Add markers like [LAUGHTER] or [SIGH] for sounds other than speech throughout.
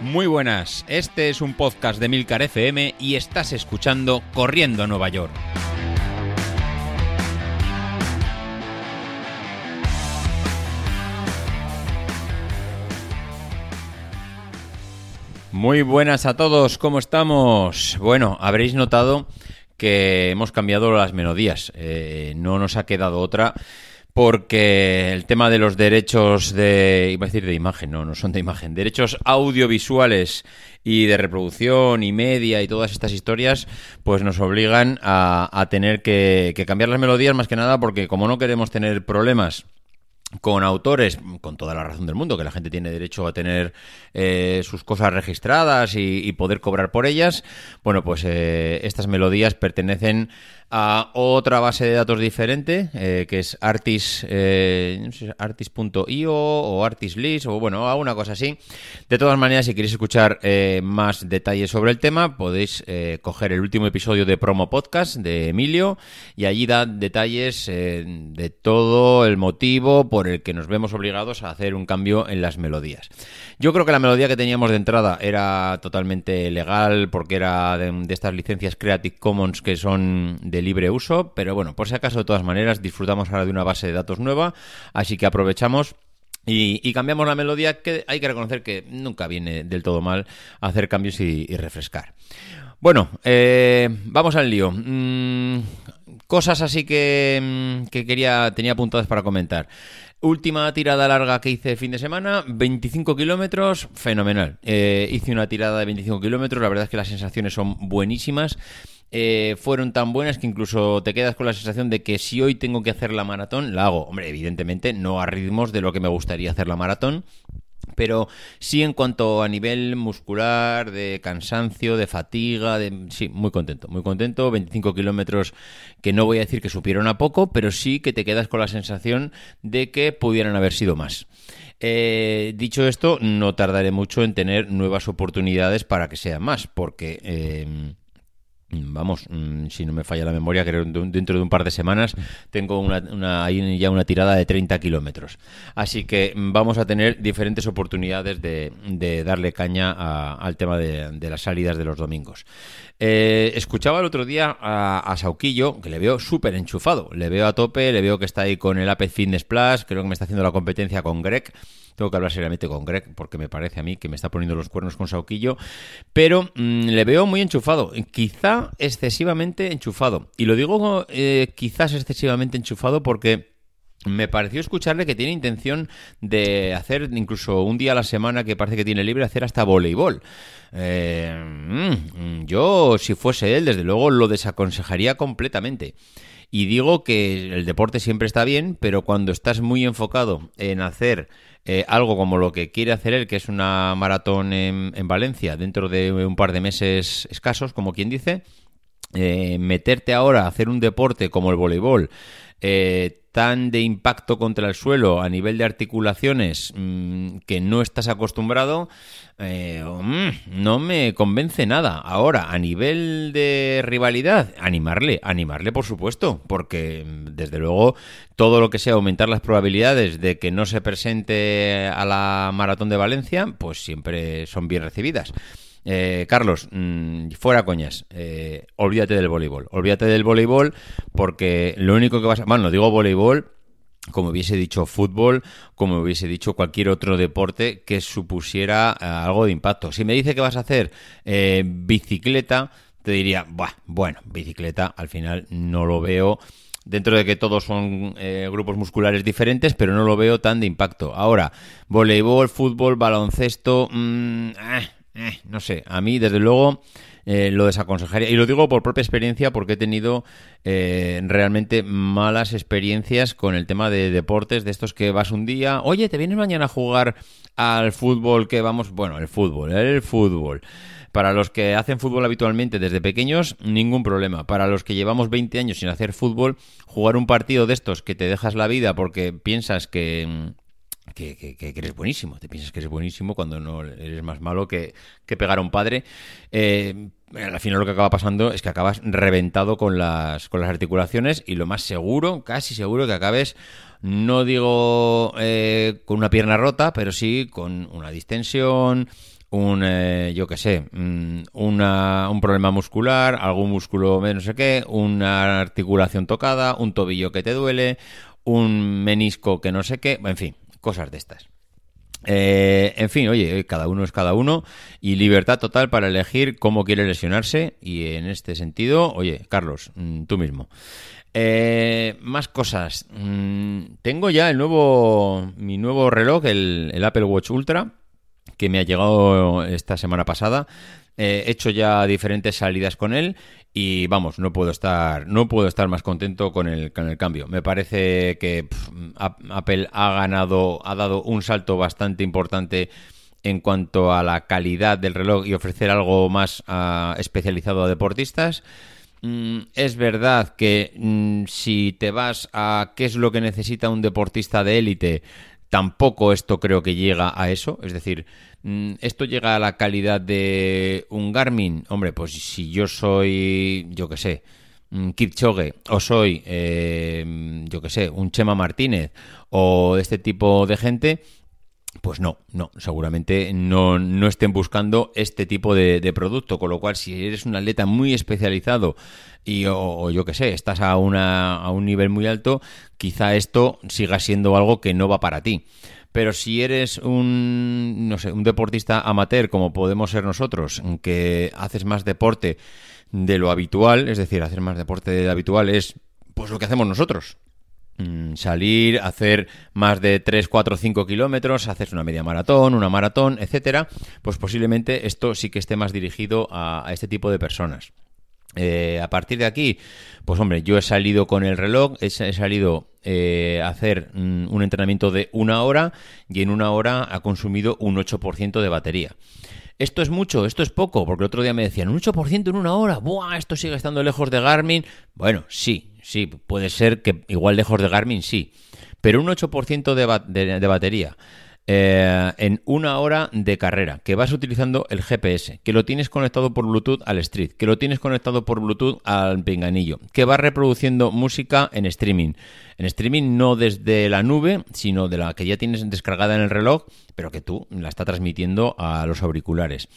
Muy buenas, este es un podcast de Milcar FM y estás escuchando Corriendo a Nueva York. Muy buenas a todos, ¿cómo estamos? Bueno, habréis notado que hemos cambiado las melodías, eh, no nos ha quedado otra porque el tema de los derechos de, iba a decir de imagen, no, no son de imagen, derechos audiovisuales y de reproducción y media y todas estas historias, pues nos obligan a, tener que, que cambiar las melodías más que nada porque como no queremos tener problemas con autores, con toda la razón del mundo, que la gente tiene derecho a tener eh, sus cosas registradas y, poder cobrar por ellas, bueno, pues eh, estas melodías pertenecen a otra base de datos diferente, eh, que es artis, eh, artis.io o artislist, o bueno, alguna cosa así. De todas maneras, si queréis escuchar más detalles sobre el tema, podéis coger el último episodio de Promo Podcast de Emilio y allí da detalles de todo el motivo por el que nos vemos obligados a hacer un cambio en las melodías. Yo creo que la melodía que teníamos de entrada era totalmente legal porque era de, estas licencias Creative Commons que son de libre uso, pero bueno, por si acaso de todas maneras disfrutamos ahora de una base de datos nueva, así que aprovechamos y, cambiamos la melodía, que hay que reconocer que nunca viene del todo mal hacer cambios y, refrescar. Bueno, eh, vamos al lío. Mm, cosas así que, mm, que, quería, tenía apuntadas para comentar. Última tirada larga que hice fin de semana, 25 kilómetros, fenomenal. Eh, hice una tirada de 25 kilómetros, la verdad es que las sensaciones son buenísimas. Eh, fueron tan buenas que incluso te quedas con la sensación de que si hoy tengo que hacer la maratón, la hago. Hombre, evidentemente no a ritmos de lo que me gustaría hacer la maratón, pero sí en cuanto a nivel muscular, de cansancio, de fatiga, sí, muy contento, muy contento, 25 kilómetros que no voy a decir que supieron a poco, pero sí que te quedas con la sensación de que pudieran haber sido más. Eh, dicho esto, no tardaré mucho en tener nuevas oportunidades para que sean más, porque... Eh, vamos, mm, si no me falla la memoria, creo dentro de un par de semanas tengo una, ya una tirada de 30 kilómetros. Así que mm, vamos a tener diferentes oportunidades de, darle caña al tema de, las salidas de los domingos. Eh, escuchaba el otro día a, Sauquillo, que le veo súper enchufado. Le veo a tope, le veo que está ahí con el Apex Fitness Plus, creo que me está haciendo la competencia con Greg. Tengo que hablar seriamente con Greg porque me parece a mí que me está poniendo los cuernos con Sauquillo. Pero mm, le veo muy enchufado. Quizá excesivamente enchufado. Y lo digo eh, quizás excesivamente enchufado porque me pareció escucharle que tiene intención de hacer incluso un día a la semana que parece que tiene libre, hacer hasta voleibol. Eh, mm, yo, si fuese él, desde luego lo desaconsejaría completamente. Y digo que el deporte siempre está bien, pero cuando estás muy enfocado en hacer eh, algo como lo que quiere hacer él, que es una maratón en, Valencia dentro de un par de meses escasos, como quien dice, eh, meterte ahora a hacer un deporte como el voleibol, eh, tan de impacto contra el suelo a nivel de articulaciones mm, que no estás acostumbrado, eh, mm, no me convence nada. Ahora, a nivel de rivalidad, animarle, animarle por supuesto, porque mm, desde luego todo lo que sea aumentar las probabilidades de que no se presente a la maratón de Valencia, pues siempre son bien recibidas. Eh, Carlos, mm, fuera coñas, eh, olvídate del voleibol. Olvídate del voleibol porque lo único que vas a... Bueno, digo voleibol como hubiese dicho fútbol, como hubiese dicho cualquier otro deporte que supusiera eh, algo de impacto. Si me dice que vas a hacer bicicleta, te diría, bueno, bicicleta al final no lo veo dentro de que todos son grupos musculares diferentes, pero no lo veo tan de impacto. Ahora, voleibol, fútbol, baloncesto, mmm, eh, no sé, a mí desde luego eh, lo desaconsejaría. Y lo digo por propia experiencia porque he tenido eh, realmente malas experiencias con el tema de deportes, de estos que vas un día, oye, ¿te vienes mañana a jugar al fútbol que vamos? Bueno, el fútbol, el fútbol. Para los que hacen fútbol habitualmente desde pequeños, ningún problema. Para los que llevamos 20 años sin hacer fútbol, jugar un partido de estos que te dejas la vida porque piensas que que, eres buenísimo. Te piensas que eres buenísimo cuando no eres más malo que, pegar a un padre. Eh, al final lo que acaba pasando es que acabas reventado con las, con las articulaciones y lo más seguro, casi seguro, que acabes, no digo eh, con una pierna rota, pero sí con una distensión un, eh, yo qué sé, mm, una, un problema muscular, algún músculo no sé qué, una articulación tocada, un tobillo que te duele, un menisco que no sé qué, en fin, cosas de estas. Eh, en fin, oye, cada uno es cada uno y libertad total para elegir cómo quiere lesionarse y en este sentido, oye, Carlos, mm, tú mismo. Eh, más cosas. Mm, tengo ya el nuevo, mi nuevo reloj, el, el Apple Watch Ultra, que me ha llegado esta semana pasada. He hecho ya diferentes salidas con él y vamos, no puedo estar, no puedo estar más contento con el, con el cambio. Me parece que Apple ha ganado, ha dado un salto bastante importante en cuanto a la calidad del reloj y ofrecer algo más ah, especializado a deportistas. Mm, es verdad que mm, si te vas a qué es lo que necesita un deportista de élite, tampoco esto creo que llega a eso. Es decir, Mm, ¿Esto llega a la calidad de un Garmin? Hombre, pues si yo soy, yo qué sé, un Kipchoge o soy, eh, yo qué sé, un Chema Martínez o este tipo de gente, pues no, no, seguramente no, no estén buscando este tipo de, producto, con lo cual si eres un atleta muy especializado y o, yo qué sé, estás a, una, a un nivel muy alto, quizá esto siga siendo algo que no va para ti. Pero si eres un, no sé, un deportista amateur como podemos ser nosotros, que haces más deporte de lo habitual, es decir, hacer más deporte de lo habitual es pues lo que hacemos nosotros. Mm, salir, hacer más de 3, 4, 5 kilómetros, hacer una media maratón, una maratón, etcétera, pues posiblemente esto sí que esté más dirigido a este tipo de personas. Eh, a partir de aquí, pues hombre, yo he salido con el reloj, he, salido eh, a hacer mm, un entrenamiento de una hora y en una hora ha consumido un 8% de batería. ¿Esto es mucho? ¿Esto es poco? Porque el otro día me decían, un 8% en una hora, ¡buah! Esto sigue estando lejos de Garmin. Bueno, sí, sí, puede ser que igual lejos de Garmin, sí. Pero un 8% de batería eh, en una hora de carrera, que vas utilizando el GPS, que lo tienes conectado por Bluetooth al Street, que lo tienes conectado por Bluetooth al pinganillo, que vas reproduciendo música en streaming. En streaming no desde la nube, sino de la que ya tienes descargada en el reloj, pero que tú la estás transmitiendo a los auriculares.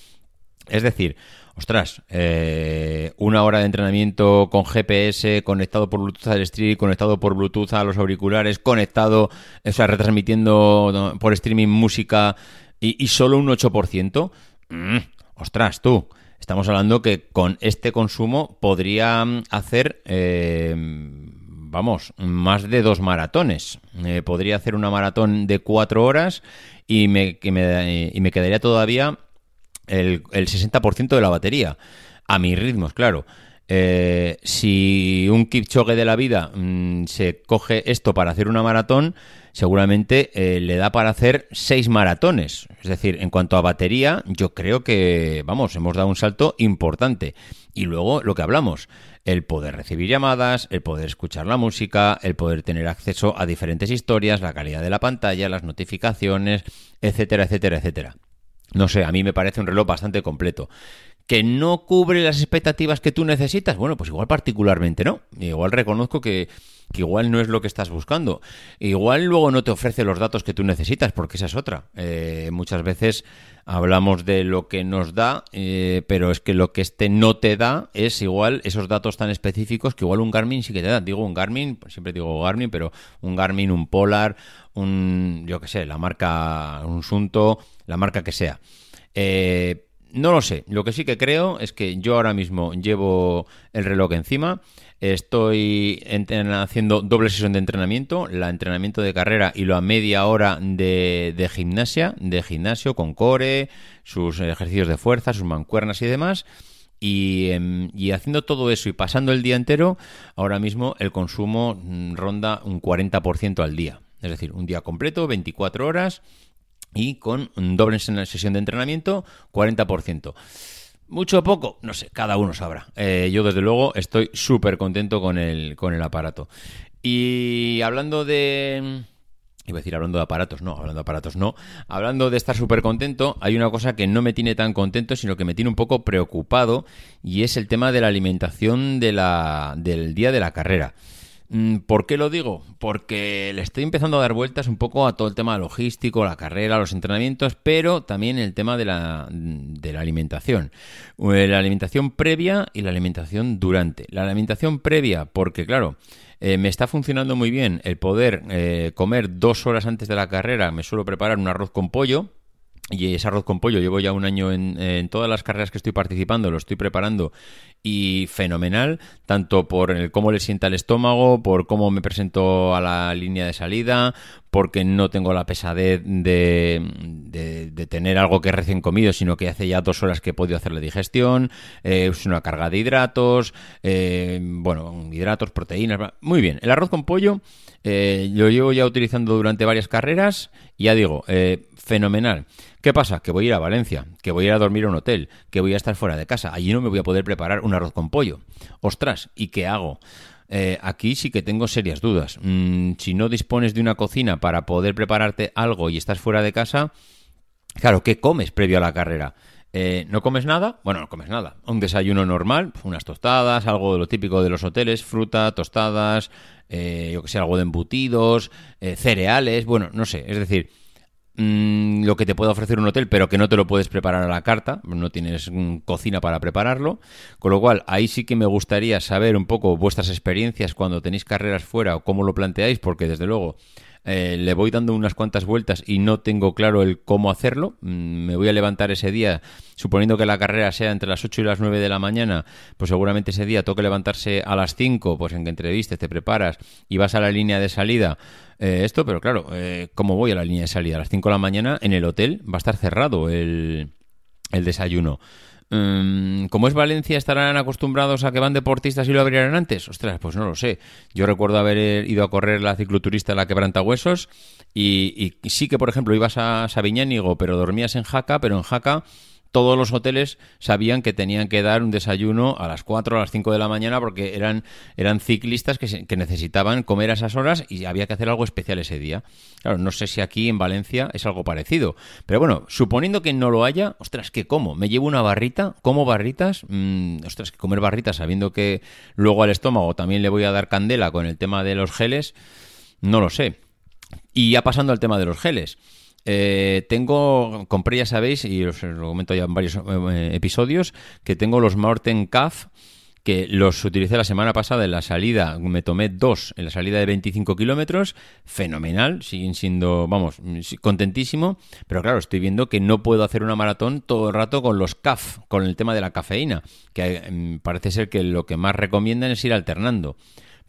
Es decir, ostras, eh, una hora de entrenamiento con GPS, conectado por Bluetooth al stream, conectado por Bluetooth a los auriculares, conectado, o sea, retransmitiendo por streaming música y, solo un 8%. Mm, ostras, tú. Estamos hablando que con este consumo podría hacer, eh, vamos, más de dos maratones. Eh, podría hacer una maratón de cuatro horas y me, y me quedaría todavía el, 60% de la batería. A mis ritmos, claro. Eh, si un Kipchoge de la vida mm, se coge esto para hacer una maratón, seguramente eh, le da para hacer seis maratones. Es decir, en cuanto a batería, yo creo que, vamos, hemos dado un salto importante. Y luego lo que hablamos, el poder recibir llamadas, el poder escuchar la música, el poder tener acceso a diferentes historias, la calidad de la pantalla, las notificaciones, etcétera, etcétera, etcétera. No sé, a mí me parece un reloj bastante completo. ¿Que no cubre las expectativas que tú necesitas? Bueno, pues igual particularmente no. Igual reconozco que, igual no es lo que estás buscando. Igual luego no te ofrece los datos que tú necesitas, porque esa es otra. Eh, muchas veces hablamos de lo que nos da, eh, pero es que lo que este no te da es igual esos datos tan específicos que igual un Garmin sí que te da. Digo un Garmin, siempre digo Garmin, pero un Garmin, un Polar, un, yo qué sé, la marca, un Sunto, la marca que sea. Eh, no lo sé. Lo que sí que creo es que yo ahora mismo llevo el reloj encima. Estoy haciendo doble sesión de entrenamiento, la entrenamiento de carrera y la media hora de, de, gimnasia, de gimnasio con core, sus ejercicios de fuerza, sus mancuernas y demás. Y, em, y, haciendo todo eso y pasando el día entero, ahora mismo el consumo mm, ronda un 40% al día. Es decir, un día completo, 24 horas y con un doble sesión de entrenamiento, 40%. ¿Mucho o poco? No sé, cada uno sabrá. Eh, yo desde luego estoy súper contento con el, con el aparato. Y hablando de... Iba a decir hablando de aparatos, no, hablando de aparatos no. Hablando de estar súper contento, hay una cosa que no me tiene tan contento, sino que me tiene un poco preocupado, y es el tema de la alimentación de la, del día de la carrera. Mm, ¿Por qué lo digo? Porque le estoy empezando a dar vueltas un poco a todo el tema logístico, la carrera, los entrenamientos, pero también el tema de la, de la alimentación. Eh, la alimentación previa y la alimentación durante. La alimentación previa, porque claro, eh, me está funcionando muy bien el poder eh, comer dos horas antes de la carrera. Me suelo preparar un arroz con pollo y ese arroz con pollo. Llevo ya un año en, todas las carreras que estoy participando, lo estoy preparando y fenomenal, tanto por el cómo le sienta el estómago, por cómo me presento a la línea de salida, porque no tengo la pesadez de, de, tener algo que recién comido, sino que hace ya dos horas que he podido hacer la digestión, eh, es una carga de hidratos, eh, bueno, hidratos, proteínas, muy bien. El arroz con pollo eh, lo llevo ya utilizando durante varias carreras y ya digo, fenomenal. ¿Qué pasa? Que voy a ir a Valencia, que voy a ir a dormir a un hotel, que voy a estar fuera de casa. Allí no me voy a poder preparar un arroz con pollo. Ostras, ¿y qué hago? Eh, aquí sí que tengo serias dudas. Mm, si no dispones de una cocina para poder prepararte algo y estás fuera de casa, claro, ¿qué comes previo a la carrera? Eh, ¿No comes nada? Bueno, no comes nada. Un desayuno normal, unas tostadas, algo de lo típico de los hoteles, fruta, tostadas, eh, yo que sé, algo de embutidos, cereales, bueno, no sé. Es decir, Mm, lo que te puede ofrecer un hotel, pero que no te lo puedes preparar a la carta, no tienes cocina para prepararlo. Con lo cual, ahí sí que me gustaría saber un poco vuestras experiencias cuando tenéis carreras fuera o cómo lo planteáis, porque desde luego eh, le voy dando unas cuantas vueltas y no tengo claro el cómo hacerlo. Mm, me voy a levantar ese día, suponiendo que la carrera sea entre las 8 y las 9 de la mañana, pues seguramente ese día toque levantarse a las 5, pues en que entrevistes, te preparas y vas a la línea de salida. Eh, esto, pero claro, eh, ¿cómo voy a la línea de salida? A las 5 de la mañana en el hotel va a estar cerrado el, el desayuno. Mm, como es Valencia, ¿estarán acostumbrados a que van deportistas y lo abrieran antes? Ostras, pues no lo sé. Yo recuerdo haber ido a correr la cicloturista La Quebrantahuesos y, y sí que, por ejemplo, ibas a Sabiñánigo, pero dormías en Jaca, pero en Jaca todos los hoteles sabían que tenían que dar un desayuno a las 4 o a las 5 de la mañana porque eran, eran ciclistas que, que, necesitaban comer a esas horas y había que hacer algo especial ese día. Claro, no sé si aquí en Valencia es algo parecido. Pero bueno, suponiendo que no lo haya, ostras, ¿qué como? ¿Me llevo una barrita? ¿Como barritas? Mm, ostras, que comer barritas sabiendo que luego al estómago también le voy a dar candela con el tema de los geles, no lo sé. Y ya pasando al tema de los geles. Eh, tengo, compré ya sabéis, y os lo comento ya en varios eh, episodios, que tengo los Morten CAF, que los utilicé la semana pasada en la salida, me tomé dos en la salida de 25 kilómetros, fenomenal, siguen siendo, vamos, contentísimo, pero claro, estoy viendo que no puedo hacer una maratón todo el rato con los CAF, con el tema de la cafeína, que mm, parece ser que lo que más recomiendan es ir alternando.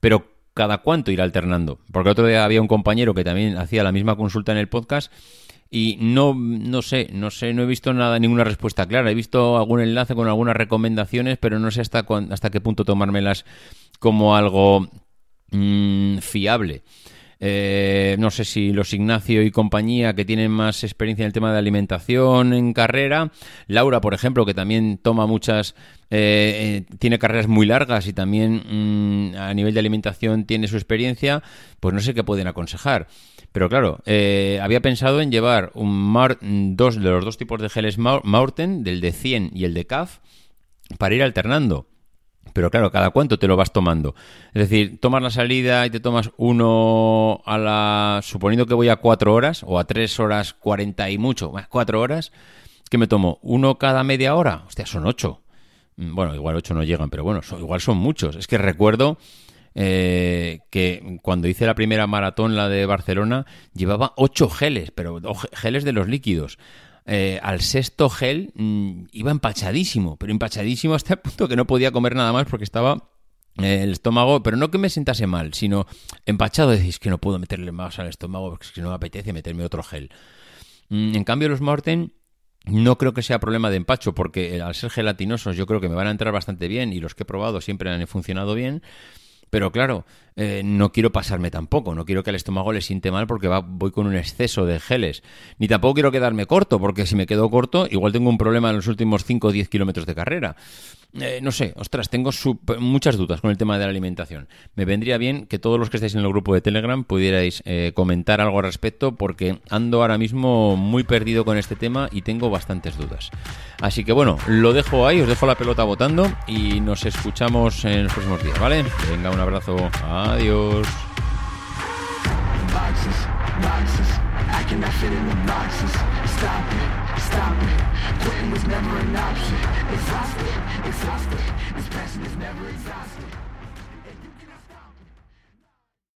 Pero cada cuánto ir alternando. Porque otro día había un compañero que también hacía la misma consulta en el podcast y no, no sé, no sé, no he visto nada, ninguna respuesta clara. He visto algún enlace con algunas recomendaciones, pero no sé hasta, hasta qué punto tomármelas como algo mm, fiable. Eh, no sé si los Ignacio y compañía que tienen más experiencia en el tema de alimentación en carrera. Laura, por ejemplo, que también toma muchas, eh, eh, tiene carreras muy largas y también mm, a nivel de alimentación tiene su experiencia, pues no sé qué pueden aconsejar. Pero claro, había pensado en llevar un dos de los dos tipos de geles Maurten, del de 100 y el de CAF, para ir alternando. Pero claro, ¿cada cuánto te lo vas tomando? Es decir, tomas la salida y te tomas uno a la... Suponiendo que voy a cuatro horas o a tres horas cuarenta y mucho, cuatro horas, ¿qué me tomo? ¿Uno cada media hora? Hostia, son ocho. Mm, bueno, igual ocho no llegan, pero bueno, igual son muchos. Es que recuerdo eh, que cuando hice la primera maratón, la de Barcelona, llevaba ocho geles, pero geles de los líquidos. Eh, al sexto gel mm, iba empachadísimo, pero empachadísimo [LAUGHS] hasta el punto que no podía comer nada más porque estaba eh, el estómago, pero no que me sentase mal, sino empachado. Decís que no puedo meterle más al estómago porque no me apetece meterme otro gel. Mm, en cambio, los Morten no creo que sea problema de empacho porque al ser gelatinosos yo creo que me van a entrar bastante bien y los que he probado siempre han funcionado bien. Pero claro, eh, no quiero pasarme tampoco, no quiero que el estómago le siente mal porque va, voy con un exceso de geles. Ni tampoco quiero quedarme corto, porque si me quedo corto, igual tengo un problema en los últimos 5 o 10 kilómetros de carrera. Eh, no sé, ostras, tengo muchas dudas con el tema de la alimentación. Me vendría bien que todos los que estáis en el grupo de Telegram pudierais eh, comentar algo al respecto porque ando ahora mismo muy perdido con este tema y tengo bastantes dudas. Así que bueno, lo dejo ahí, os dejo la pelota votando y nos escuchamos en los próximos días, ¿vale? Venga, un abrazo. Adiós. Quitting was never an option. Exhausted, exhausted. This passion is never exhausted.